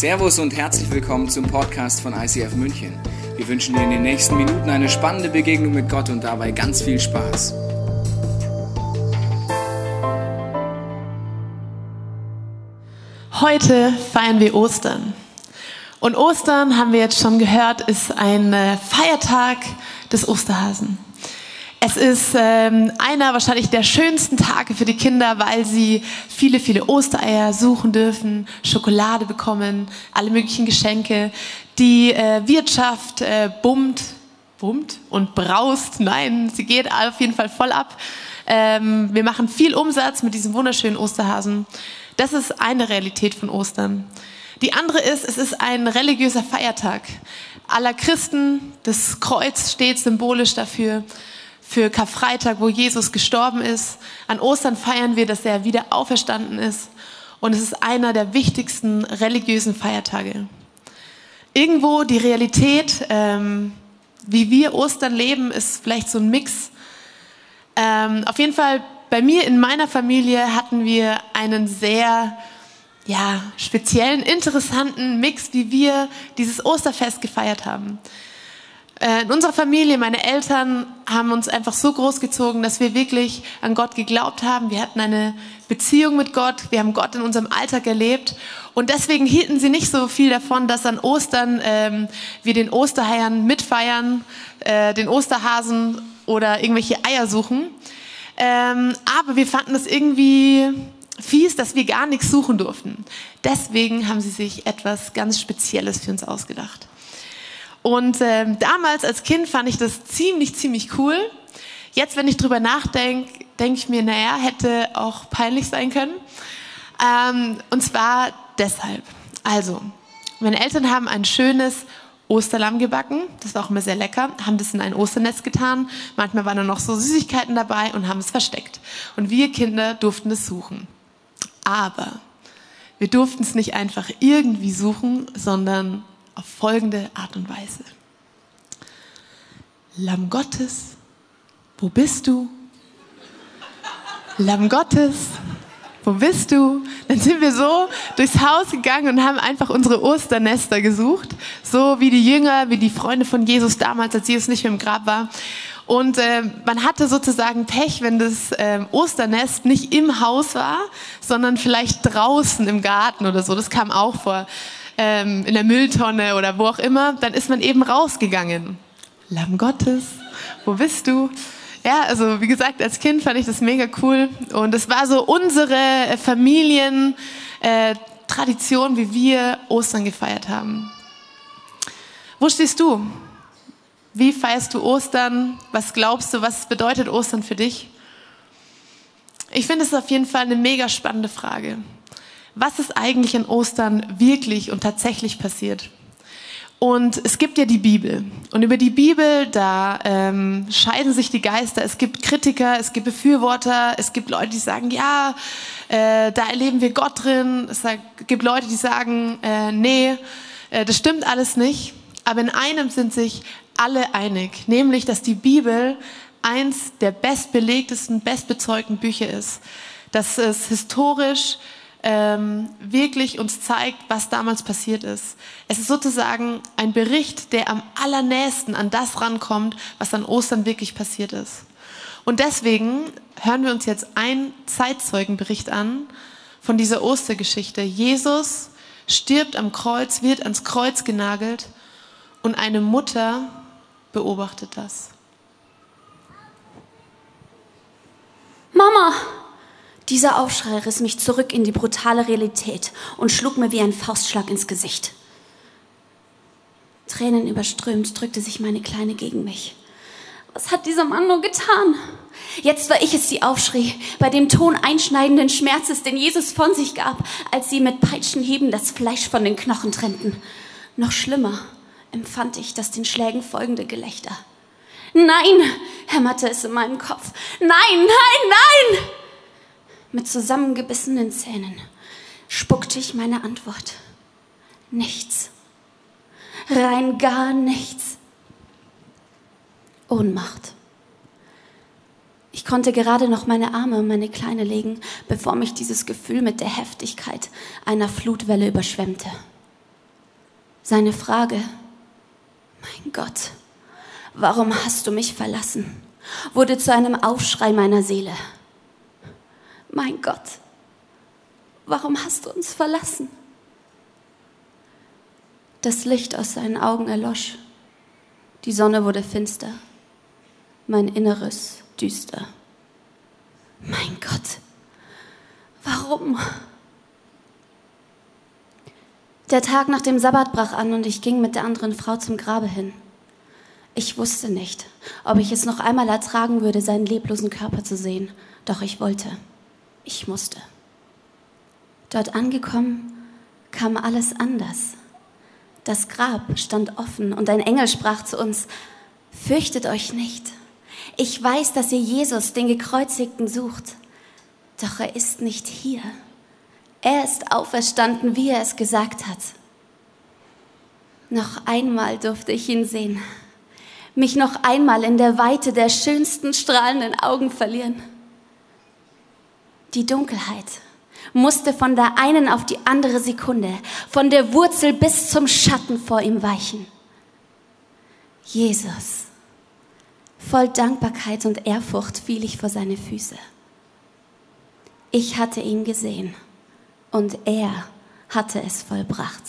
Servus und herzlich willkommen zum Podcast von ICF München. Wir wünschen dir in den nächsten Minuten eine spannende Begegnung mit Gott und dabei ganz viel Spaß. Heute feiern wir Ostern. Und Ostern, haben wir jetzt schon gehört, ist ein äh, Feiertag des Osterhasen. Es ist ähm, einer wahrscheinlich der schönsten Tage für die Kinder, weil sie viele, viele Ostereier suchen dürfen, Schokolade bekommen, alle möglichen Geschenke. Die äh, Wirtschaft äh, bummt, bummt und braust. Nein, sie geht auf jeden Fall voll ab. Ähm, wir machen viel Umsatz mit diesem wunderschönen Osterhasen. Das ist eine Realität von Ostern. Die andere ist, es ist ein religiöser Feiertag aller Christen. Das Kreuz steht symbolisch dafür für Karfreitag, wo Jesus gestorben ist. An Ostern feiern wir, dass er wieder auferstanden ist. Und es ist einer der wichtigsten religiösen Feiertage. Irgendwo die Realität, ähm, wie wir Ostern leben, ist vielleicht so ein Mix. Ähm, auf jeden Fall, bei mir in meiner Familie hatten wir einen sehr ja, speziellen, interessanten Mix, wie wir dieses Osterfest gefeiert haben. Äh, in unserer Familie, meine Eltern haben uns einfach so großgezogen, dass wir wirklich an Gott geglaubt haben. Wir hatten eine Beziehung mit Gott. Wir haben Gott in unserem Alltag erlebt. Und deswegen hielten sie nicht so viel davon, dass an Ostern ähm, wir den Osterheiern mitfeiern, äh, den Osterhasen oder irgendwelche Eier suchen. Ähm, aber wir fanden es irgendwie fies, dass wir gar nichts suchen durften. Deswegen haben sie sich etwas ganz Spezielles für uns ausgedacht. Und ähm, damals als Kind fand ich das ziemlich, ziemlich cool. Jetzt, wenn ich drüber nachdenke, denke ich mir, naja, hätte auch peinlich sein können. Ähm, und zwar deshalb. Also, meine Eltern haben ein schönes Osterlamm gebacken. Das war auch immer sehr lecker. Haben das in ein Osternest getan. Manchmal waren da noch so Süßigkeiten dabei und haben es versteckt. Und wir Kinder durften es suchen. Aber wir durften es nicht einfach irgendwie suchen, sondern auf folgende Art und Weise. Lamm Gottes, wo bist du? Lamm Gottes, wo bist du? Dann sind wir so durchs Haus gegangen und haben einfach unsere Osternester gesucht, so wie die Jünger, wie die Freunde von Jesus damals, als Jesus nicht mehr im Grab war. Und äh, man hatte sozusagen Pech, wenn das äh, Osternest nicht im Haus war, sondern vielleicht draußen im Garten oder so. Das kam auch vor ähm, in der Mülltonne oder wo auch immer, dann ist man eben rausgegangen. Lamm Gottes, wo bist du? Ja, also wie gesagt, als Kind fand ich das mega cool und es war so unsere Familientradition, äh, wie wir Ostern gefeiert haben. Wo stehst du? Wie feierst du Ostern? Was glaubst du, was bedeutet Ostern für dich? Ich finde es auf jeden Fall eine mega spannende Frage was ist eigentlich an Ostern wirklich und tatsächlich passiert? Und es gibt ja die Bibel. Und über die Bibel, da ähm, scheiden sich die Geister. Es gibt Kritiker, es gibt Befürworter, es gibt Leute, die sagen, ja, äh, da erleben wir Gott drin. Es gibt Leute, die sagen, äh, nee, äh, das stimmt alles nicht. Aber in einem sind sich alle einig, nämlich, dass die Bibel eins der bestbelegtesten, bestbezeugten Bücher ist. Dass es historisch ähm, wirklich uns zeigt, was damals passiert ist. Es ist sozusagen ein Bericht, der am allernächsten an das rankommt, was an Ostern wirklich passiert ist. Und deswegen hören wir uns jetzt einen Zeitzeugenbericht an von dieser Ostergeschichte. Jesus stirbt am Kreuz, wird ans Kreuz genagelt und eine Mutter beobachtet das. Mama, dieser Aufschrei riss mich zurück in die brutale Realität und schlug mir wie ein Faustschlag ins Gesicht. Tränen überströmt drückte sich meine Kleine gegen mich. Was hat dieser Mann nur getan? Jetzt war ich es, die aufschrie, bei dem Ton einschneidenden Schmerzes, den Jesus von sich gab, als sie mit Peitschenhieben das Fleisch von den Knochen trennten. Noch schlimmer empfand ich das den Schlägen folgende Gelächter. Nein, hämmerte es in meinem Kopf. Nein, nein, nein! Mit zusammengebissenen Zähnen spuckte ich meine Antwort. Nichts. Rein gar nichts. Ohnmacht. Ich konnte gerade noch meine Arme um meine Kleine legen, bevor mich dieses Gefühl mit der Heftigkeit einer Flutwelle überschwemmte. Seine Frage, mein Gott, warum hast du mich verlassen, wurde zu einem Aufschrei meiner Seele. Mein Gott, warum hast du uns verlassen? Das Licht aus seinen Augen erlosch. Die Sonne wurde finster. Mein Inneres düster. Mein Gott, warum? Der Tag nach dem Sabbat brach an und ich ging mit der anderen Frau zum Grabe hin. Ich wusste nicht, ob ich es noch einmal ertragen würde, seinen leblosen Körper zu sehen, doch ich wollte. Ich musste. Dort angekommen, kam alles anders. Das Grab stand offen und ein Engel sprach zu uns, Fürchtet euch nicht. Ich weiß, dass ihr Jesus, den Gekreuzigten, sucht. Doch er ist nicht hier. Er ist auferstanden, wie er es gesagt hat. Noch einmal durfte ich ihn sehen, mich noch einmal in der Weite der schönsten strahlenden Augen verlieren. Die Dunkelheit musste von der einen auf die andere Sekunde, von der Wurzel bis zum Schatten vor ihm weichen. Jesus, voll Dankbarkeit und Ehrfurcht fiel ich vor seine Füße. Ich hatte ihn gesehen und er hatte es vollbracht.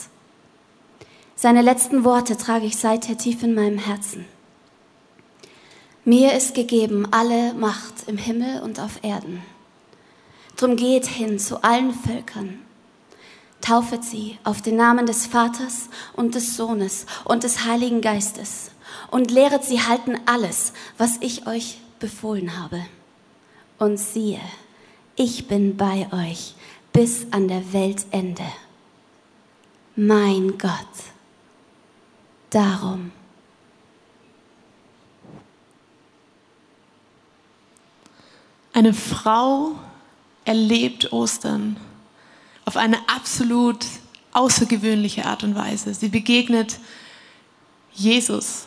Seine letzten Worte trage ich seither tief in meinem Herzen. Mir ist gegeben alle Macht im Himmel und auf Erden. Drum geht hin zu allen Völkern, taufet sie auf den Namen des Vaters und des Sohnes und des Heiligen Geistes und lehret sie halten alles, was ich euch befohlen habe. Und siehe, ich bin bei euch bis an der Weltende. Mein Gott, darum. Eine Frau erlebt Ostern auf eine absolut außergewöhnliche Art und Weise. Sie begegnet Jesus,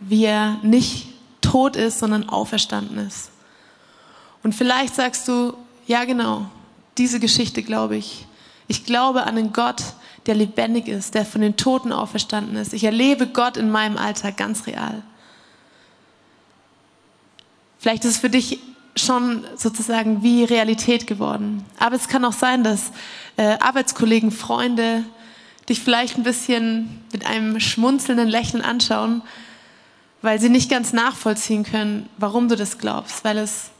wie er nicht tot ist, sondern auferstanden ist. Und vielleicht sagst du, ja genau, diese Geschichte glaube ich. Ich glaube an einen Gott, der lebendig ist, der von den Toten auferstanden ist. Ich erlebe Gott in meinem Alltag ganz real. Vielleicht ist es für dich schon sozusagen wie Realität geworden. Aber es kann auch sein, dass äh, Arbeitskollegen, Freunde dich vielleicht ein bisschen mit einem schmunzelnden Lächeln anschauen, weil sie nicht ganz nachvollziehen können, warum du das glaubst, weil es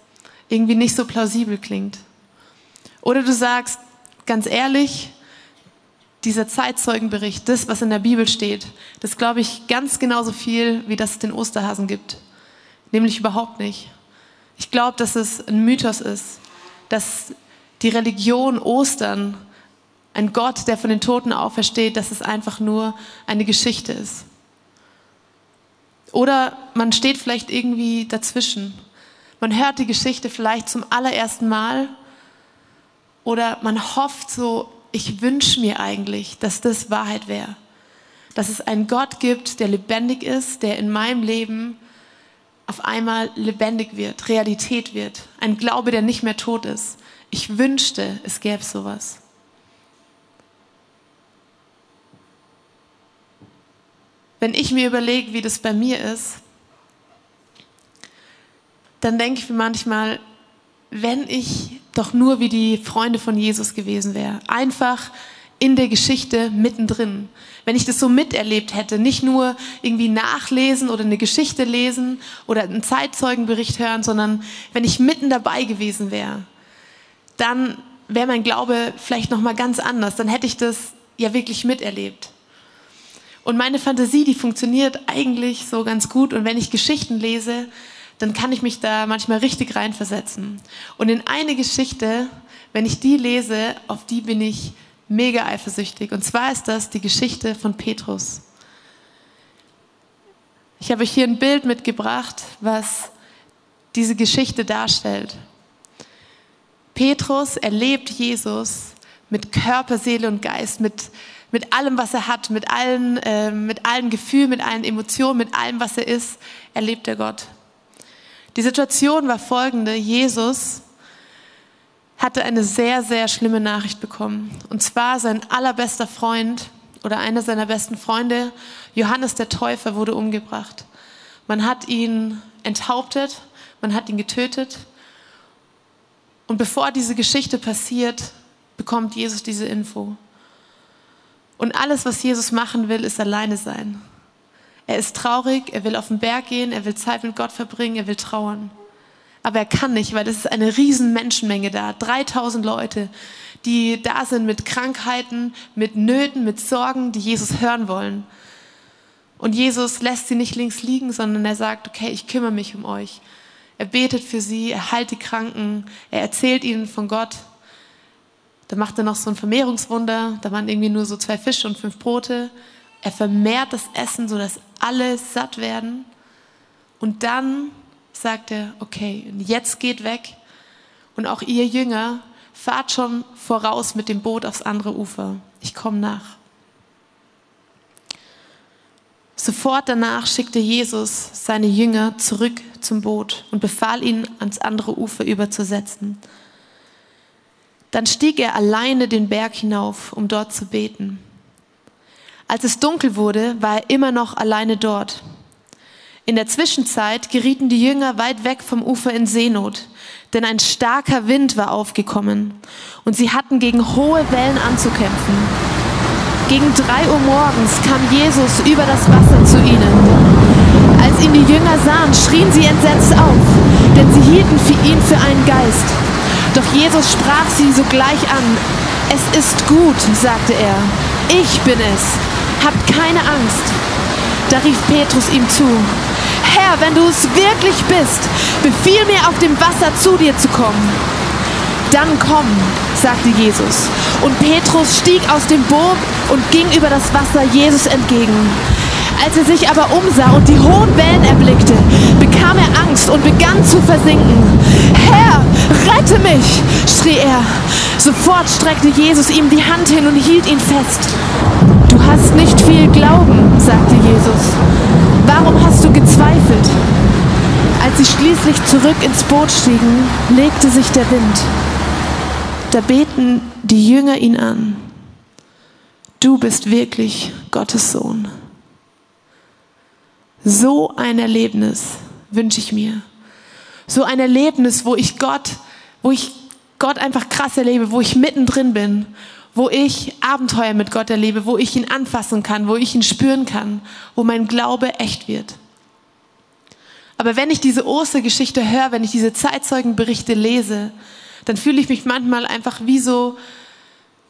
irgendwie nicht so plausibel klingt. Oder du sagst, ganz ehrlich, dieser Zeitzeugenbericht, das, was in der Bibel steht, das glaube ich ganz genauso viel, wie das es den Osterhasen gibt. Nämlich überhaupt nicht. Ich glaube, dass es ein Mythos ist, dass die Religion Ostern, ein Gott, der von den Toten aufersteht, dass es einfach nur eine Geschichte ist. Oder man steht vielleicht irgendwie dazwischen. Man hört die Geschichte vielleicht zum allerersten Mal oder man hofft so, ich wünsche mir eigentlich, dass das Wahrheit wäre. Dass es einen Gott gibt, der lebendig ist, der in meinem Leben auf einmal lebendig wird, Realität wird. Ein Glaube, der nicht mehr tot ist. Ich wünschte, es gäbe sowas. Wenn ich mir überlege, wie das bei mir ist, dann denke ich mir manchmal, wenn ich doch nur wie die Freunde von Jesus gewesen wäre. Einfach in der Geschichte mittendrin. Wenn ich das so miterlebt hätte, nicht nur irgendwie nachlesen oder eine Geschichte lesen oder einen Zeitzeugenbericht hören, sondern wenn ich mitten dabei gewesen wäre, dann wäre mein Glaube vielleicht noch mal ganz anders. Dann hätte ich das ja wirklich miterlebt. Und meine Fantasie, die funktioniert eigentlich so ganz gut. Und wenn ich Geschichten lese, dann kann ich mich da manchmal richtig reinversetzen. Und in eine Geschichte, wenn ich die lese, auf die bin ich mega eifersüchtig. Und zwar ist das die Geschichte von Petrus. Ich habe euch hier ein Bild mitgebracht, was diese Geschichte darstellt. Petrus erlebt Jesus mit Körper, Seele und Geist, mit, mit allem, was er hat, mit allen, äh, mit allen Gefühlen, mit allen Emotionen, mit allem, was er ist, erlebt er Gott. Die Situation war folgende. Jesus hatte eine sehr, sehr schlimme Nachricht bekommen. Und zwar sein allerbester Freund oder einer seiner besten Freunde, Johannes der Täufer, wurde umgebracht. Man hat ihn enthauptet, man hat ihn getötet. Und bevor diese Geschichte passiert, bekommt Jesus diese Info. Und alles, was Jesus machen will, ist alleine sein. Er ist traurig, er will auf den Berg gehen, er will Zeit mit Gott verbringen, er will trauern. Aber er kann nicht, weil es ist eine riesen Menschenmenge da. 3000 Leute, die da sind mit Krankheiten, mit Nöten, mit Sorgen, die Jesus hören wollen. Und Jesus lässt sie nicht links liegen, sondern er sagt, okay, ich kümmere mich um euch. Er betet für sie, er heilt die Kranken, er erzählt ihnen von Gott. Da macht er noch so ein Vermehrungswunder, da waren irgendwie nur so zwei Fische und fünf Brote. Er vermehrt das Essen, sodass alle satt werden. Und dann sagt er, okay, jetzt geht weg. Und auch ihr Jünger, fahrt schon voraus mit dem Boot aufs andere Ufer. Ich komme nach. Sofort danach schickte Jesus seine Jünger zurück zum Boot und befahl ihnen, ans andere Ufer überzusetzen. Dann stieg er alleine den Berg hinauf, um dort zu beten. Als es dunkel wurde, war er immer noch alleine dort. In der Zwischenzeit gerieten die Jünger weit weg vom Ufer in Seenot, denn ein starker Wind war aufgekommen und sie hatten gegen hohe Wellen anzukämpfen. Gegen drei Uhr morgens kam Jesus über das Wasser zu ihnen. Als ihn die Jünger sahen, schrien sie entsetzt auf, denn sie hielten für ihn für einen Geist. Doch Jesus sprach sie sogleich an. Es ist gut, sagte er. Ich bin es Habt keine Angst. Da rief Petrus ihm zu. Herr, wenn du es wirklich bist, befiehl mir auf dem Wasser zu dir zu kommen. Dann komm, sagte Jesus. Und Petrus stieg aus dem Boot und ging über das Wasser Jesus entgegen. Als er sich aber umsah und die hohen Wellen erblickte, bekam er Angst und begann zu versinken. Herr, rette mich, schrie er. Sofort streckte Jesus ihm die Hand hin und hielt ihn fest. Du hast nicht viel Glauben, sagte Jesus. Warum hast du gezweifelt? Als sie schließlich zurück ins Boot stiegen, legte sich der Wind. Da beten die Jünger ihn an. Du bist wirklich Gottes Sohn. So ein Erlebnis wünsche ich mir. So ein Erlebnis, wo ich Gott, wo ich Gott einfach krass erlebe, wo ich mittendrin bin wo ich Abenteuer mit Gott erlebe, wo ich ihn anfassen kann, wo ich ihn spüren kann, wo mein Glaube echt wird. Aber wenn ich diese Ostergeschichte höre, wenn ich diese Zeitzeugenberichte lese, dann fühle ich mich manchmal einfach wie so,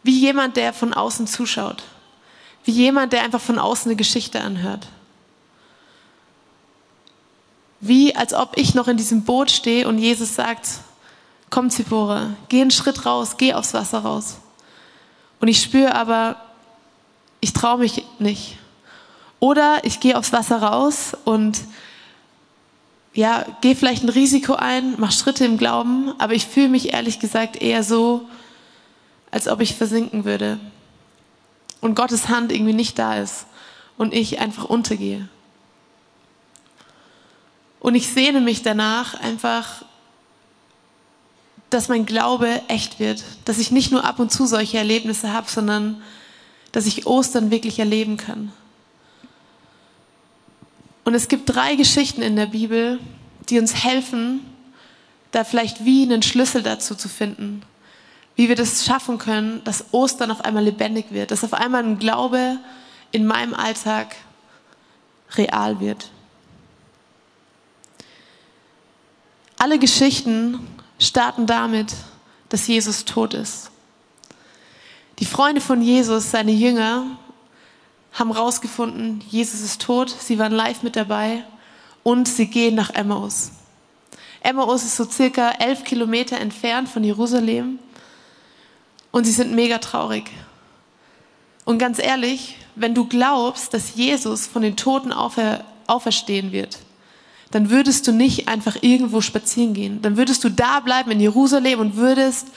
wie jemand, der von außen zuschaut. Wie jemand, der einfach von außen eine Geschichte anhört. Wie als ob ich noch in diesem Boot stehe und Jesus sagt, komm Zippora, geh einen Schritt raus, geh aufs Wasser raus. Und ich spüre aber, ich traue mich nicht. Oder ich gehe aufs Wasser raus und ja, gehe vielleicht ein Risiko ein, mache Schritte im Glauben, aber ich fühle mich ehrlich gesagt eher so, als ob ich versinken würde. Und Gottes Hand irgendwie nicht da ist und ich einfach untergehe. Und ich sehne mich danach einfach dass mein Glaube echt wird, dass ich nicht nur ab und zu solche Erlebnisse habe, sondern dass ich Ostern wirklich erleben kann. Und es gibt drei Geschichten in der Bibel, die uns helfen, da vielleicht wie einen Schlüssel dazu zu finden, wie wir das schaffen können, dass Ostern auf einmal lebendig wird, dass auf einmal ein Glaube in meinem Alltag real wird. Alle Geschichten starten damit, dass Jesus tot ist. Die Freunde von Jesus, seine Jünger, haben herausgefunden, Jesus ist tot, sie waren live mit dabei und sie gehen nach Emmaus. Emmaus ist so circa elf Kilometer entfernt von Jerusalem und sie sind mega traurig. Und ganz ehrlich, wenn du glaubst, dass Jesus von den Toten aufer auferstehen wird, dann würdest du nicht einfach irgendwo spazieren gehen. Dann würdest du da bleiben in Jerusalem und würdest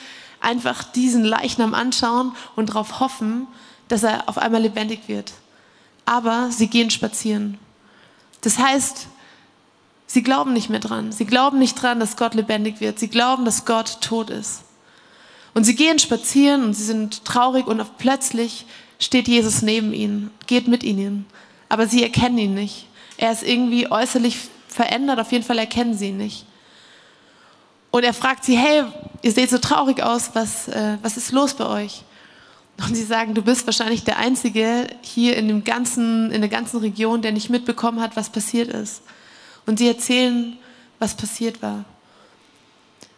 einfach diesen Leichnam anschauen und darauf hoffen, dass er auf einmal lebendig wird. Aber sie gehen spazieren. Das heißt, sie glauben nicht mehr dran. Sie glauben nicht dran, dass Gott lebendig wird. Sie glauben, dass Gott tot ist. Und sie gehen spazieren und sie sind traurig und plötzlich steht Jesus neben ihnen, geht mit ihnen. Aber sie erkennen ihn nicht. Er ist irgendwie äußerlich verändert, auf jeden Fall erkennen sie ihn nicht. Und er fragt sie, hey, ihr seht so traurig aus, was, äh, was ist los bei euch? Und sie sagen, du bist wahrscheinlich der Einzige hier in, dem ganzen, in der ganzen Region, der nicht mitbekommen hat, was passiert ist. Und sie erzählen, was passiert war.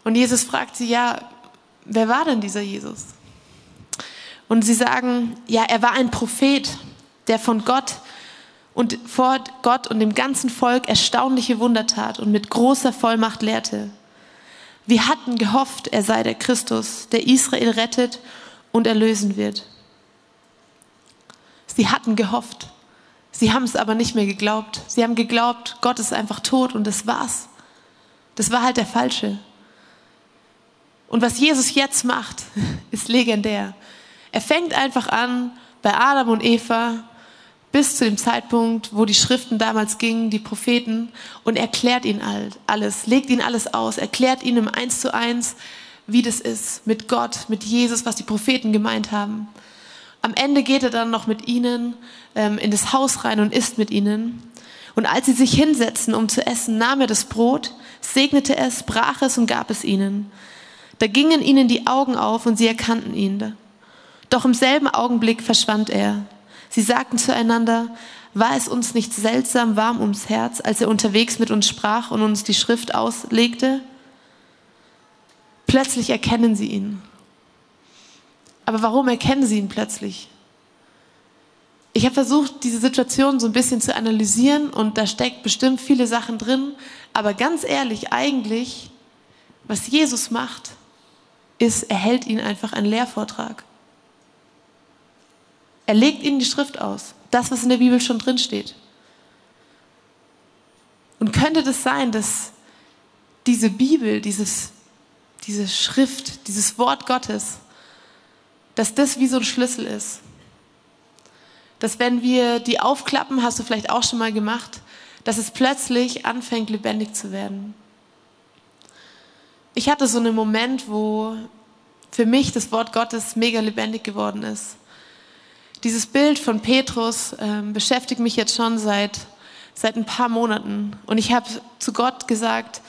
Und Jesus fragt sie, ja, wer war denn dieser Jesus? Und sie sagen, ja, er war ein Prophet, der von Gott und vor Gott und dem ganzen Volk erstaunliche Wunder tat und mit großer Vollmacht lehrte. Wir hatten gehofft, er sei der Christus, der Israel rettet und erlösen wird. Sie hatten gehofft. Sie haben es aber nicht mehr geglaubt. Sie haben geglaubt, Gott ist einfach tot und das war's. Das war halt der Falsche. Und was Jesus jetzt macht, ist legendär. Er fängt einfach an bei Adam und Eva bis zu dem Zeitpunkt, wo die Schriften damals gingen, die Propheten, und erklärt ihnen alles, legt ihnen alles aus, erklärt ihnen im Eins zu eins, wie das ist mit Gott, mit Jesus, was die Propheten gemeint haben. Am Ende geht er dann noch mit ihnen ähm, in das Haus rein und isst mit ihnen. Und als sie sich hinsetzten, um zu essen, nahm er das Brot, segnete es, brach es und gab es ihnen. Da gingen ihnen die Augen auf und sie erkannten ihn. Doch im selben Augenblick verschwand er. Sie sagten zueinander, war es uns nicht seltsam warm ums Herz, als er unterwegs mit uns sprach und uns die Schrift auslegte? Plötzlich erkennen sie ihn. Aber warum erkennen sie ihn plötzlich? Ich habe versucht, diese Situation so ein bisschen zu analysieren und da steckt bestimmt viele Sachen drin. Aber ganz ehrlich, eigentlich, was Jesus macht, ist, er hält ihnen einfach einen Lehrvortrag. Er legt ihnen die Schrift aus. Das, was in der Bibel schon drin steht. Und könnte das sein, dass diese Bibel, dieses, diese Schrift, dieses Wort Gottes, dass das wie so ein Schlüssel ist? Dass wenn wir die aufklappen, hast du vielleicht auch schon mal gemacht, dass es plötzlich anfängt, lebendig zu werden. Ich hatte so einen Moment, wo für mich das Wort Gottes mega lebendig geworden ist. Dieses Bild von Petrus ähm, beschäftigt mich jetzt schon seit, seit ein paar Monaten. Und ich habe zu Gott gesagt,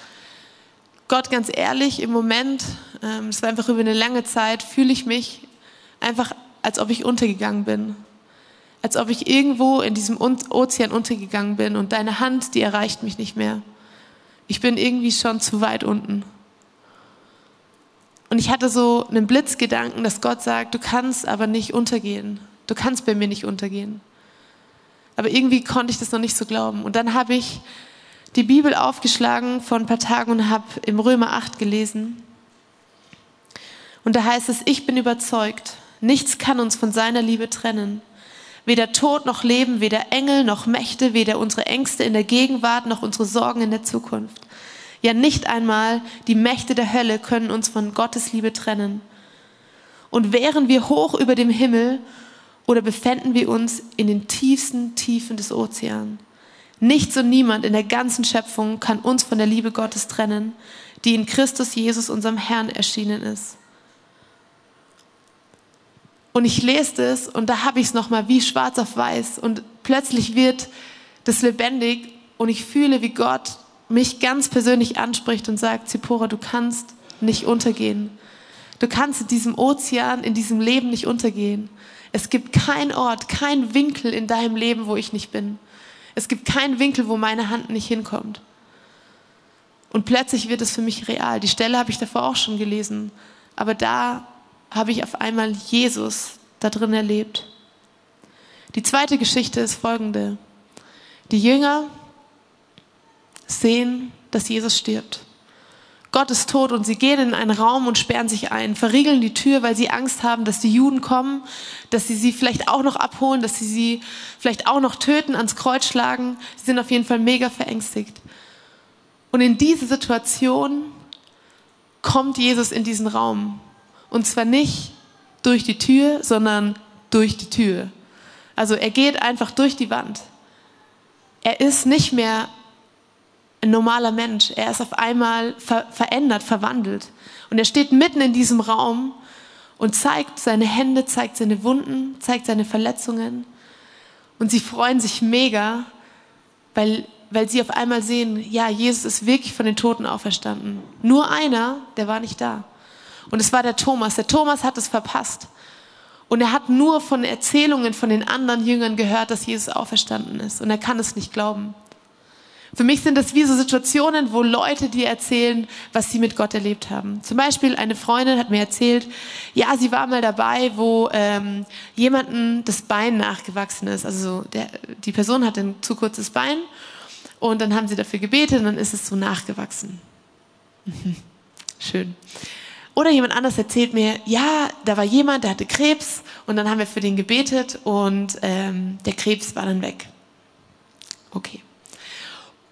Gott, ganz ehrlich, im Moment, ähm, es war einfach über eine lange Zeit, fühle ich mich einfach, als ob ich untergegangen bin. Als ob ich irgendwo in diesem Ozean untergegangen bin und deine Hand, die erreicht mich nicht mehr. Ich bin irgendwie schon zu weit unten. Und ich hatte so einen Blitzgedanken, dass Gott sagt, du kannst aber nicht untergehen. Du kannst bei mir nicht untergehen. Aber irgendwie konnte ich das noch nicht so glauben. Und dann habe ich die Bibel aufgeschlagen vor ein paar Tagen und habe im Römer 8 gelesen. Und da heißt es, ich bin überzeugt, nichts kann uns von seiner Liebe trennen. Weder Tod noch Leben, weder Engel noch Mächte, weder unsere Ängste in der Gegenwart noch unsere Sorgen in der Zukunft. Ja, nicht einmal die Mächte der Hölle können uns von Gottes Liebe trennen. Und wären wir hoch über dem Himmel oder befänden wir uns in den tiefsten Tiefen des Ozeans. Nichts und niemand in der ganzen Schöpfung kann uns von der Liebe Gottes trennen, die in Christus Jesus, unserem Herrn, erschienen ist. Und ich lese es und da habe ich es nochmal wie schwarz auf weiß und plötzlich wird das lebendig und ich fühle, wie Gott mich ganz persönlich anspricht und sagt, Zipora, du kannst nicht untergehen. Du kannst in diesem Ozean, in diesem Leben nicht untergehen. Es gibt keinen Ort, keinen Winkel in deinem Leben, wo ich nicht bin. Es gibt keinen Winkel, wo meine Hand nicht hinkommt. Und plötzlich wird es für mich real. Die Stelle habe ich davor auch schon gelesen. Aber da habe ich auf einmal Jesus da drin erlebt. Die zweite Geschichte ist folgende. Die Jünger sehen, dass Jesus stirbt. Gott ist tot und sie gehen in einen Raum und sperren sich ein, verriegeln die Tür, weil sie Angst haben, dass die Juden kommen, dass sie sie vielleicht auch noch abholen, dass sie sie vielleicht auch noch töten, ans Kreuz schlagen. Sie sind auf jeden Fall mega verängstigt. Und in diese Situation kommt Jesus in diesen Raum. Und zwar nicht durch die Tür, sondern durch die Tür. Also er geht einfach durch die Wand. Er ist nicht mehr ein normaler Mensch. Er ist auf einmal ver verändert, verwandelt. Und er steht mitten in diesem Raum und zeigt seine Hände, zeigt seine Wunden, zeigt seine Verletzungen. Und sie freuen sich mega, weil, weil sie auf einmal sehen, ja, Jesus ist wirklich von den Toten auferstanden. Nur einer, der war nicht da. Und es war der Thomas. Der Thomas hat es verpasst. Und er hat nur von Erzählungen von den anderen Jüngern gehört, dass Jesus auferstanden ist. Und er kann es nicht glauben. Für mich sind das wie so Situationen, wo Leute dir erzählen, was sie mit Gott erlebt haben. Zum Beispiel eine Freundin hat mir erzählt, ja, sie war mal dabei, wo ähm, jemanden das Bein nachgewachsen ist. Also der, die Person hat ein zu kurzes Bein und dann haben sie dafür gebetet und dann ist es so nachgewachsen. Schön. Oder jemand anders erzählt mir, ja, da war jemand, der hatte Krebs und dann haben wir für den gebetet und ähm, der Krebs war dann weg. Okay.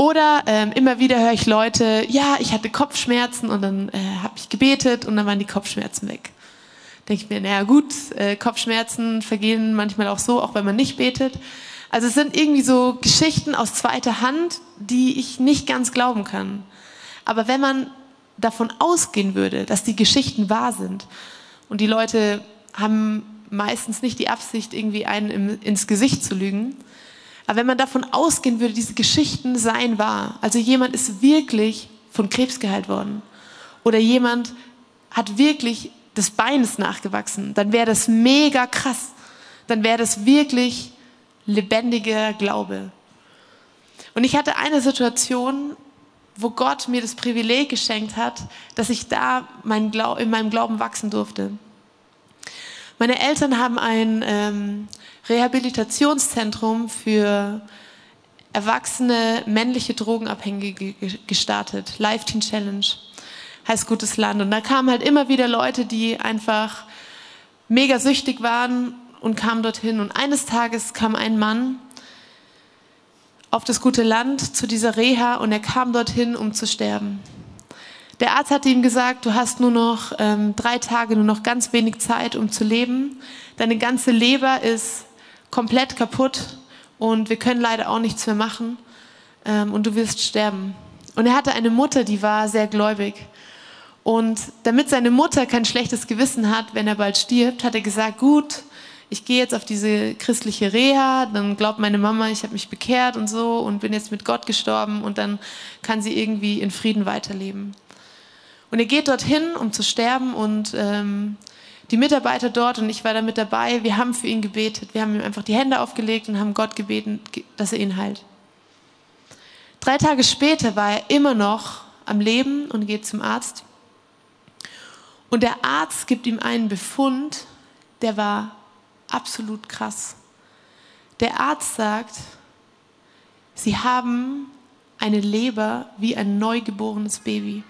Oder ähm, immer wieder höre ich Leute, ja, ich hatte Kopfschmerzen und dann äh, habe ich gebetet und dann waren die Kopfschmerzen weg. Denke ich mir, naja gut, äh, Kopfschmerzen vergehen manchmal auch so, auch wenn man nicht betet. Also es sind irgendwie so Geschichten aus zweiter Hand, die ich nicht ganz glauben kann. Aber wenn man davon ausgehen würde, dass die Geschichten wahr sind und die Leute haben meistens nicht die Absicht, irgendwie einen im, ins Gesicht zu lügen, aber wenn man davon ausgehen würde, diese Geschichten seien wahr, also jemand ist wirklich von Krebs geheilt worden oder jemand hat wirklich des Beines nachgewachsen, dann wäre das mega krass. Dann wäre das wirklich lebendiger Glaube. Und ich hatte eine Situation, wo Gott mir das Privileg geschenkt hat, dass ich da mein in meinem Glauben wachsen durfte. Meine Eltern haben ein ähm, Rehabilitationszentrum für erwachsene männliche Drogenabhängige gestartet. Life Teen Challenge heißt gutes Land. Und da kamen halt immer wieder Leute, die einfach mega süchtig waren und kamen dorthin. Und eines Tages kam ein Mann auf das gute Land zu dieser Reha und er kam dorthin, um zu sterben. Der Arzt hatte ihm gesagt, du hast nur noch ähm, drei Tage, nur noch ganz wenig Zeit, um zu leben. Deine ganze Leber ist komplett kaputt und wir können leider auch nichts mehr machen ähm, und du wirst sterben. Und er hatte eine Mutter, die war sehr gläubig. Und damit seine Mutter kein schlechtes Gewissen hat, wenn er bald stirbt, hat er gesagt, gut, ich gehe jetzt auf diese christliche Reha, dann glaubt meine Mama, ich habe mich bekehrt und so und bin jetzt mit Gott gestorben und dann kann sie irgendwie in Frieden weiterleben. Und er geht dorthin, um zu sterben und ähm, die Mitarbeiter dort und ich war da mit dabei, wir haben für ihn gebetet. Wir haben ihm einfach die Hände aufgelegt und haben Gott gebeten, dass er ihn heilt. Drei Tage später war er immer noch am Leben und geht zum Arzt. Und der Arzt gibt ihm einen Befund, der war absolut krass. Der Arzt sagt, Sie haben eine Leber wie ein neugeborenes Baby.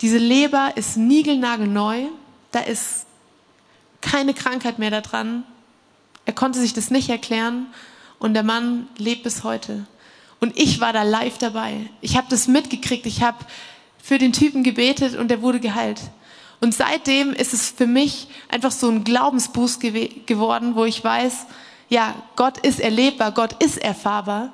Diese Leber ist niegelnagelneu, da ist keine Krankheit mehr daran. Er konnte sich das nicht erklären und der Mann lebt bis heute. Und ich war da live dabei. Ich habe das mitgekriegt. Ich habe für den Typen gebetet und er wurde geheilt. Und seitdem ist es für mich einfach so ein Glaubensboost gew geworden, wo ich weiß, ja, Gott ist erlebbar, Gott ist erfahrbar.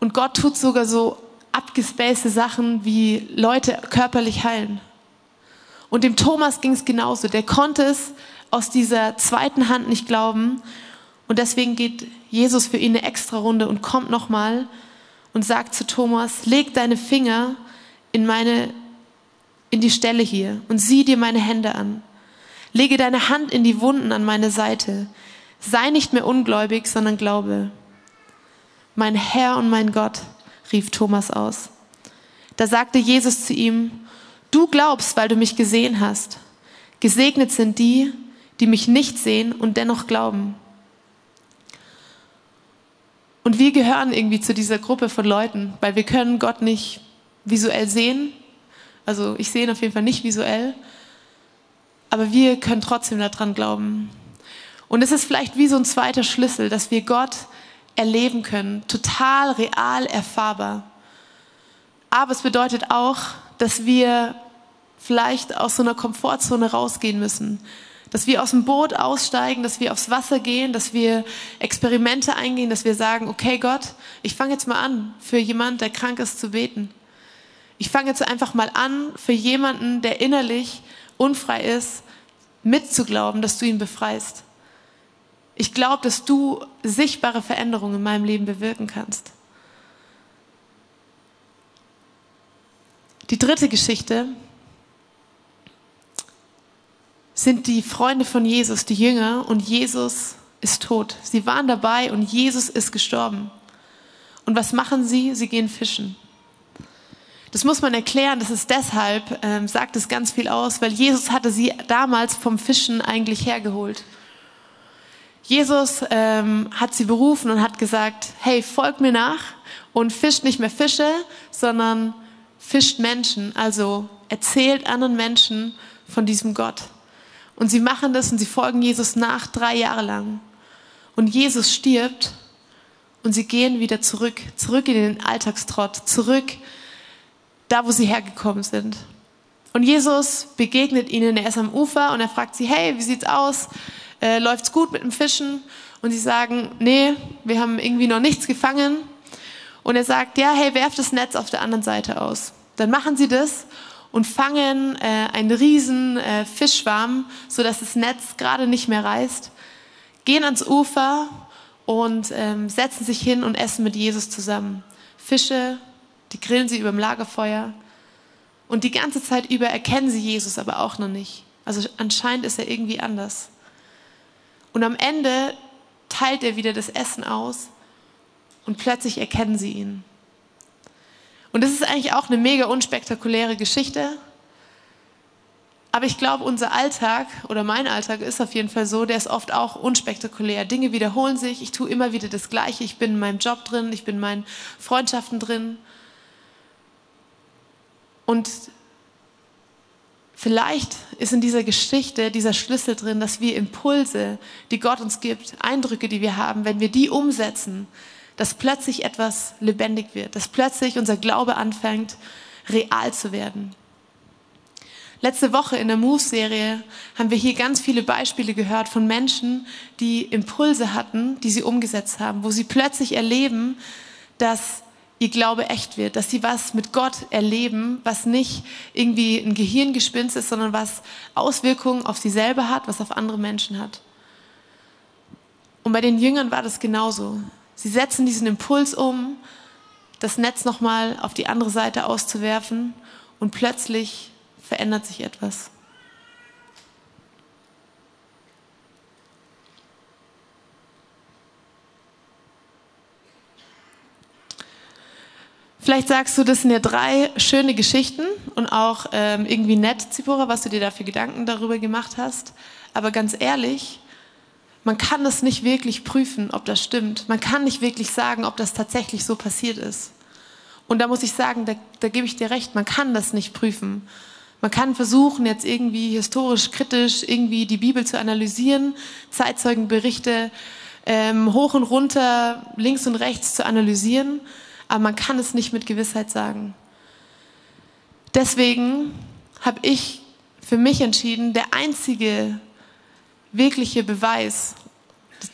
Und Gott tut sogar so abgespacete Sachen wie Leute körperlich heilen. Und dem Thomas ging es genauso. Der konnte es aus dieser zweiten Hand nicht glauben. Und deswegen geht Jesus für ihn eine extra Runde und kommt nochmal und sagt zu Thomas, leg deine Finger in meine, in die Stelle hier und sieh dir meine Hände an. Lege deine Hand in die Wunden an meine Seite. Sei nicht mehr ungläubig, sondern glaube. Mein Herr und mein Gott, rief Thomas aus. Da sagte Jesus zu ihm, du glaubst, weil du mich gesehen hast. Gesegnet sind die, die mich nicht sehen und dennoch glauben. Und wir gehören irgendwie zu dieser Gruppe von Leuten, weil wir können Gott nicht visuell sehen. Also ich sehe ihn auf jeden Fall nicht visuell. Aber wir können trotzdem daran glauben. Und es ist vielleicht wie so ein zweiter Schlüssel, dass wir Gott erleben können, total real erfahrbar. Aber es bedeutet auch, dass wir vielleicht aus so einer Komfortzone rausgehen müssen, dass wir aus dem Boot aussteigen, dass wir aufs Wasser gehen, dass wir Experimente eingehen, dass wir sagen, okay Gott, ich fange jetzt mal an, für jemanden, der krank ist, zu beten. Ich fange jetzt einfach mal an, für jemanden, der innerlich unfrei ist, mitzuglauben, dass du ihn befreist. Ich glaube, dass du sichtbare Veränderungen in meinem Leben bewirken kannst. Die dritte Geschichte sind die Freunde von Jesus, die Jünger, und Jesus ist tot. Sie waren dabei und Jesus ist gestorben. Und was machen sie? Sie gehen fischen. Das muss man erklären, das ist deshalb, ähm, sagt es ganz viel aus, weil Jesus hatte sie damals vom Fischen eigentlich hergeholt. Jesus ähm, hat sie berufen und hat gesagt, hey, folgt mir nach und fischt nicht mehr Fische, sondern fischt Menschen, also erzählt anderen Menschen von diesem Gott. Und sie machen das und sie folgen Jesus nach drei Jahre lang. Und Jesus stirbt und sie gehen wieder zurück, zurück in den Alltagstrott, zurück da, wo sie hergekommen sind. Und Jesus begegnet ihnen, er ist am Ufer und er fragt sie, hey, wie sieht's aus? Äh, läuft's gut mit dem Fischen? Und sie sagen, nee, wir haben irgendwie noch nichts gefangen. Und er sagt, ja, hey, werft das Netz auf der anderen Seite aus. Dann machen sie das und fangen äh, einen riesen äh, Fischschwarm, sodass das Netz gerade nicht mehr reißt, gehen ans Ufer und ähm, setzen sich hin und essen mit Jesus zusammen. Fische, die grillen sie über dem Lagerfeuer. Und die ganze Zeit über erkennen sie Jesus aber auch noch nicht. Also anscheinend ist er irgendwie anders. Und am Ende teilt er wieder das Essen aus und plötzlich erkennen sie ihn. Und das ist eigentlich auch eine mega unspektakuläre Geschichte. Aber ich glaube, unser Alltag oder mein Alltag ist auf jeden Fall so, der ist oft auch unspektakulär. Dinge wiederholen sich, ich tue immer wieder das Gleiche, ich bin in meinem Job drin, ich bin in meinen Freundschaften drin. Und vielleicht ist in dieser Geschichte dieser Schlüssel drin, dass wir Impulse, die Gott uns gibt, Eindrücke, die wir haben, wenn wir die umsetzen, dass plötzlich etwas lebendig wird, dass plötzlich unser Glaube anfängt, real zu werden. Letzte Woche in der Move-Serie haben wir hier ganz viele Beispiele gehört von Menschen, die Impulse hatten, die sie umgesetzt haben, wo sie plötzlich erleben, dass ihr Glaube echt wird, dass sie was mit Gott erleben, was nicht irgendwie ein Gehirngespinst ist, sondern was Auswirkungen auf sie selber hat, was auf andere Menschen hat. Und bei den Jüngern war das genauso. Sie setzen diesen Impuls um, das Netz nochmal auf die andere Seite auszuwerfen und plötzlich verändert sich etwas. Vielleicht sagst du, das sind ja drei schöne Geschichten und auch ähm, irgendwie nett, Zipora, was du dir da für Gedanken darüber gemacht hast. Aber ganz ehrlich, man kann das nicht wirklich prüfen, ob das stimmt. Man kann nicht wirklich sagen, ob das tatsächlich so passiert ist. Und da muss ich sagen, da, da gebe ich dir recht, man kann das nicht prüfen. Man kann versuchen, jetzt irgendwie historisch kritisch irgendwie die Bibel zu analysieren, Zeitzeugenberichte ähm, hoch und runter, links und rechts zu analysieren, aber man kann es nicht mit Gewissheit sagen. Deswegen habe ich für mich entschieden, der einzige wirkliche Beweis,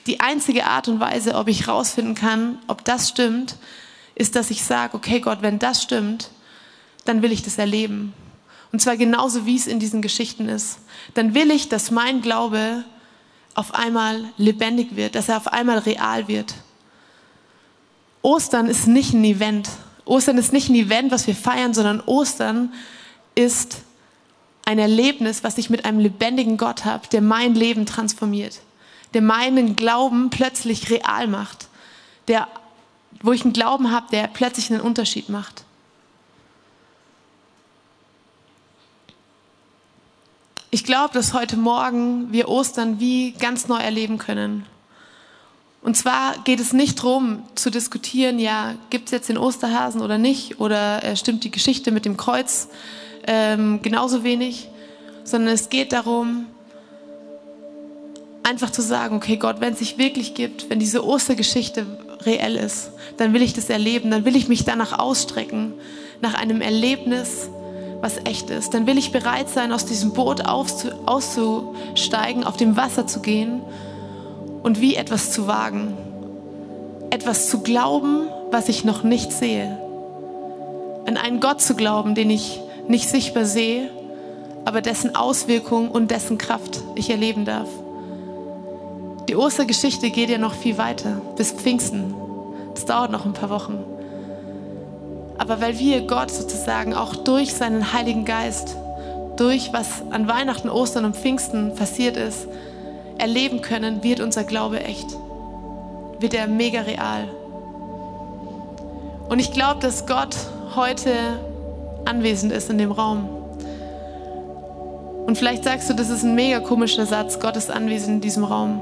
die einzige Art und Weise, ob ich rausfinden kann, ob das stimmt, ist, dass ich sage, okay Gott, wenn das stimmt, dann will ich das erleben. Und zwar genauso, wie es in diesen Geschichten ist. Dann will ich, dass mein Glaube auf einmal lebendig wird, dass er auf einmal real wird. Ostern ist nicht ein Event. Ostern ist nicht ein Event, was wir feiern, sondern Ostern ist ein Erlebnis, was ich mit einem lebendigen Gott habe, der mein Leben transformiert, der meinen Glauben plötzlich real macht, der, wo ich einen Glauben habe, der plötzlich einen Unterschied macht. Ich glaube, dass heute Morgen wir Ostern wie ganz neu erleben können. Und zwar geht es nicht darum zu diskutieren, ja, gibt es jetzt den Osterhasen oder nicht, oder äh, stimmt die Geschichte mit dem Kreuz ähm, genauso wenig, sondern es geht darum, einfach zu sagen, okay Gott, wenn es sich wirklich gibt, wenn diese Ostergeschichte reell ist, dann will ich das erleben, dann will ich mich danach ausstrecken, nach einem Erlebnis, was echt ist. Dann will ich bereit sein, aus diesem Boot auszusteigen, auf dem Wasser zu gehen und wie etwas zu wagen. Etwas zu glauben, was ich noch nicht sehe. An einen Gott zu glauben, den ich nicht sichtbar sehe, aber dessen Auswirkung und dessen Kraft ich erleben darf. Die Ostergeschichte geht ja noch viel weiter, bis Pfingsten. Das dauert noch ein paar Wochen. Aber weil wir Gott sozusagen auch durch seinen Heiligen Geist, durch was an Weihnachten, Ostern und Pfingsten passiert ist, erleben können, wird unser Glaube echt. Wird er mega real. Und ich glaube, dass Gott heute anwesend ist in dem Raum. Und vielleicht sagst du, das ist ein mega komischer Satz, Gott ist anwesend in diesem Raum.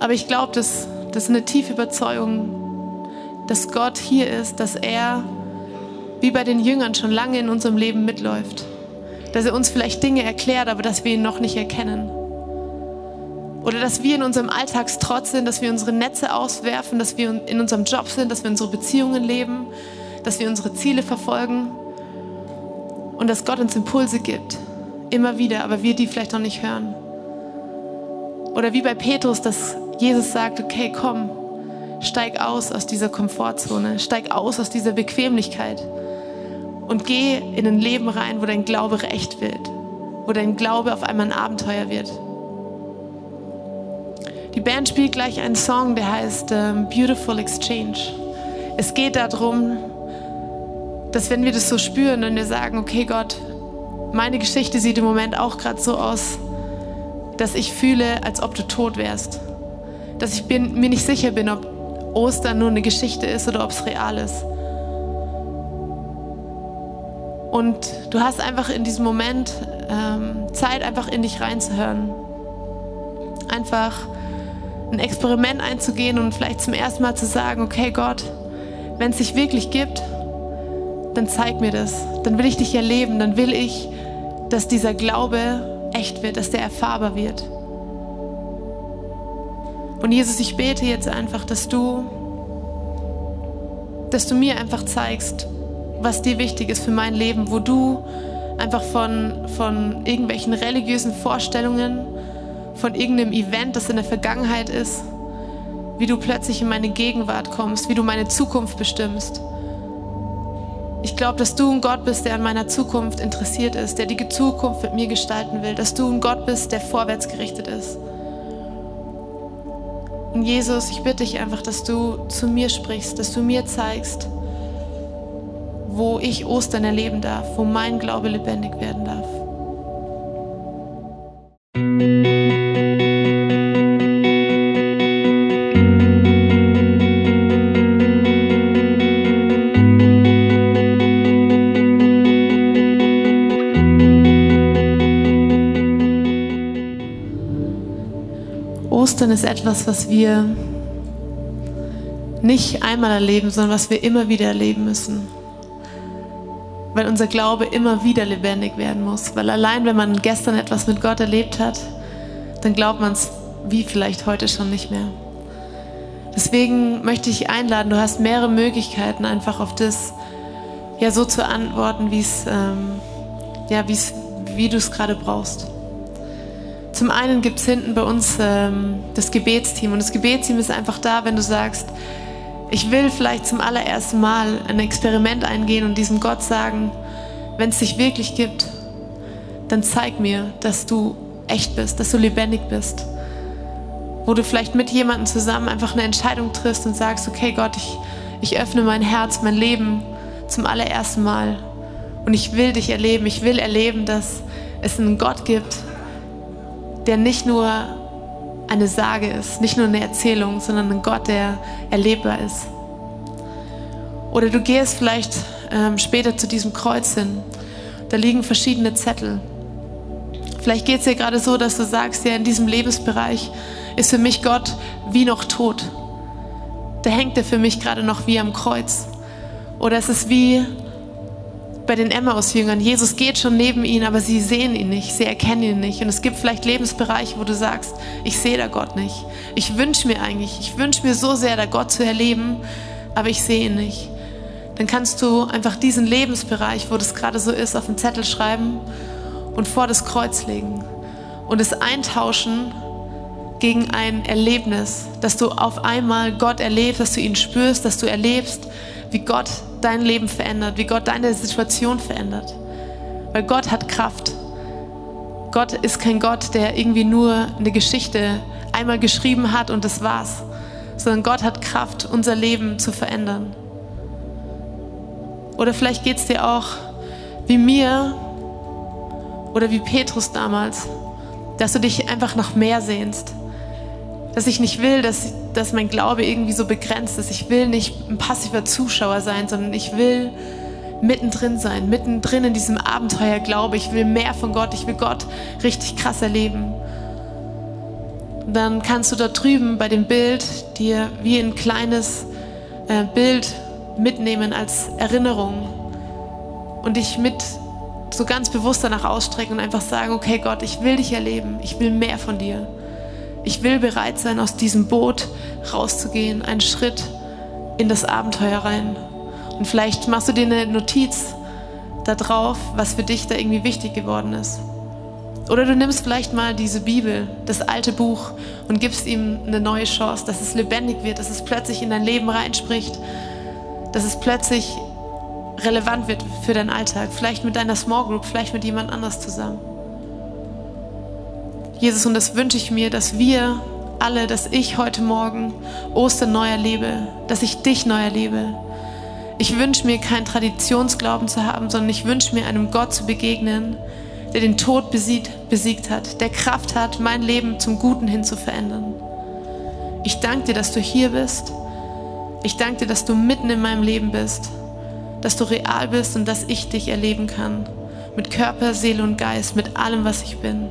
Aber ich glaube, das, das ist eine tiefe Überzeugung, dass Gott hier ist, dass er wie bei den Jüngern schon lange in unserem Leben mitläuft. Dass er uns vielleicht Dinge erklärt, aber dass wir ihn noch nicht erkennen. Oder dass wir in unserem Alltagstrotz sind, dass wir unsere Netze auswerfen, dass wir in unserem Job sind, dass wir unsere Beziehungen leben, dass wir unsere Ziele verfolgen und dass Gott uns Impulse gibt. Immer wieder, aber wir die vielleicht noch nicht hören. Oder wie bei Petrus, dass Jesus sagt, okay, komm, steig aus aus dieser Komfortzone, steig aus aus dieser Bequemlichkeit und geh in ein Leben rein, wo dein Glaube echt wird, wo dein Glaube auf einmal ein Abenteuer wird. Die Band spielt gleich einen Song, der heißt ähm, Beautiful Exchange. Es geht darum, dass wenn wir das so spüren und wir sagen, okay Gott, meine Geschichte sieht im Moment auch gerade so aus, dass ich fühle, als ob du tot wärst. Dass ich bin, mir nicht sicher bin, ob Ostern nur eine Geschichte ist oder ob es real ist. Und du hast einfach in diesem Moment ähm, Zeit, einfach in dich reinzuhören. Einfach ein Experiment einzugehen und vielleicht zum ersten Mal zu sagen, okay Gott, wenn es dich wirklich gibt, dann zeig mir das. Dann will ich dich erleben. Dann will ich, dass dieser Glaube echt wird, dass der erfahrbar wird. Und Jesus, ich bete jetzt einfach, dass du, dass du mir einfach zeigst, was dir wichtig ist für mein Leben, wo du einfach von, von irgendwelchen religiösen Vorstellungen, von irgendeinem Event, das in der Vergangenheit ist, wie du plötzlich in meine Gegenwart kommst, wie du meine Zukunft bestimmst. Ich glaube, dass du ein Gott bist, der an meiner Zukunft interessiert ist, der die Zukunft mit mir gestalten will, dass du ein Gott bist, der vorwärts gerichtet ist. Und Jesus, ich bitte dich einfach, dass du zu mir sprichst, dass du mir zeigst, wo ich Ostern erleben darf, wo mein Glaube lebendig werden darf. Ist etwas, was wir nicht einmal erleben, sondern was wir immer wieder erleben müssen. Weil unser Glaube immer wieder lebendig werden muss. Weil allein, wenn man gestern etwas mit Gott erlebt hat, dann glaubt man es wie vielleicht heute schon nicht mehr. Deswegen möchte ich einladen, du hast mehrere Möglichkeiten, einfach auf das ja so zu antworten, wie ähm, ja, wie's, wie du es gerade brauchst. Zum einen gibt es hinten bei uns ähm, das Gebetsteam und das Gebetsteam ist einfach da, wenn du sagst, ich will vielleicht zum allerersten Mal ein Experiment eingehen und diesem Gott sagen, wenn es dich wirklich gibt, dann zeig mir, dass du echt bist, dass du lebendig bist. Wo du vielleicht mit jemandem zusammen einfach eine Entscheidung triffst und sagst, okay Gott, ich, ich öffne mein Herz, mein Leben zum allerersten Mal. Und ich will dich erleben, ich will erleben, dass es einen Gott gibt, der nicht nur eine Sage ist, nicht nur eine Erzählung, sondern ein Gott, der erlebbar ist. Oder du gehst vielleicht ähm, später zu diesem Kreuz hin. Da liegen verschiedene Zettel. Vielleicht geht es dir gerade so, dass du sagst, ja, in diesem Lebensbereich ist für mich Gott wie noch tot. Da hängt er für mich gerade noch wie am Kreuz. Oder es ist wie bei den Emmaus-Jüngern. Jesus geht schon neben ihnen, aber sie sehen ihn nicht, sie erkennen ihn nicht. Und es gibt vielleicht Lebensbereiche, wo du sagst, ich sehe da Gott nicht. Ich wünsche mir eigentlich, ich wünsche mir so sehr, da Gott zu erleben, aber ich sehe ihn nicht. Dann kannst du einfach diesen Lebensbereich, wo das gerade so ist, auf einen Zettel schreiben und vor das Kreuz legen und es eintauschen gegen ein Erlebnis, dass du auf einmal Gott erlebst, dass du ihn spürst, dass du erlebst, wie Gott dein Leben verändert, wie Gott deine Situation verändert. Weil Gott hat Kraft. Gott ist kein Gott, der irgendwie nur eine Geschichte einmal geschrieben hat und das war's, sondern Gott hat Kraft, unser Leben zu verändern. Oder vielleicht geht es dir auch wie mir oder wie Petrus damals, dass du dich einfach nach mehr sehnst. Dass ich nicht will, dass, dass mein Glaube irgendwie so begrenzt ist. Ich will nicht ein passiver Zuschauer sein, sondern ich will mittendrin sein, mittendrin in diesem Abenteuer Glaube. Ich will mehr von Gott, ich will Gott richtig krass erleben. Dann kannst du da drüben bei dem Bild dir wie ein kleines äh, Bild mitnehmen als Erinnerung und dich mit so ganz bewusst danach ausstrecken und einfach sagen, okay Gott, ich will dich erleben, ich will mehr von dir. Ich will bereit sein, aus diesem Boot rauszugehen, einen Schritt in das Abenteuer rein. Und vielleicht machst du dir eine Notiz da drauf, was für dich da irgendwie wichtig geworden ist. Oder du nimmst vielleicht mal diese Bibel, das alte Buch, und gibst ihm eine neue Chance, dass es lebendig wird, dass es plötzlich in dein Leben reinspricht, dass es plötzlich relevant wird für deinen Alltag. Vielleicht mit deiner Small Group, vielleicht mit jemand anders zusammen. Jesus, und das wünsche ich mir, dass wir alle, dass ich heute Morgen Ostern neu erlebe, dass ich dich neu erlebe. Ich wünsche mir keinen Traditionsglauben zu haben, sondern ich wünsche mir einem Gott zu begegnen, der den Tod besiegt, besiegt hat, der Kraft hat, mein Leben zum Guten hin zu verändern. Ich danke dir, dass du hier bist. Ich danke dir, dass du mitten in meinem Leben bist dass du real bist und dass ich dich erleben kann. Mit Körper, Seele und Geist, mit allem, was ich bin.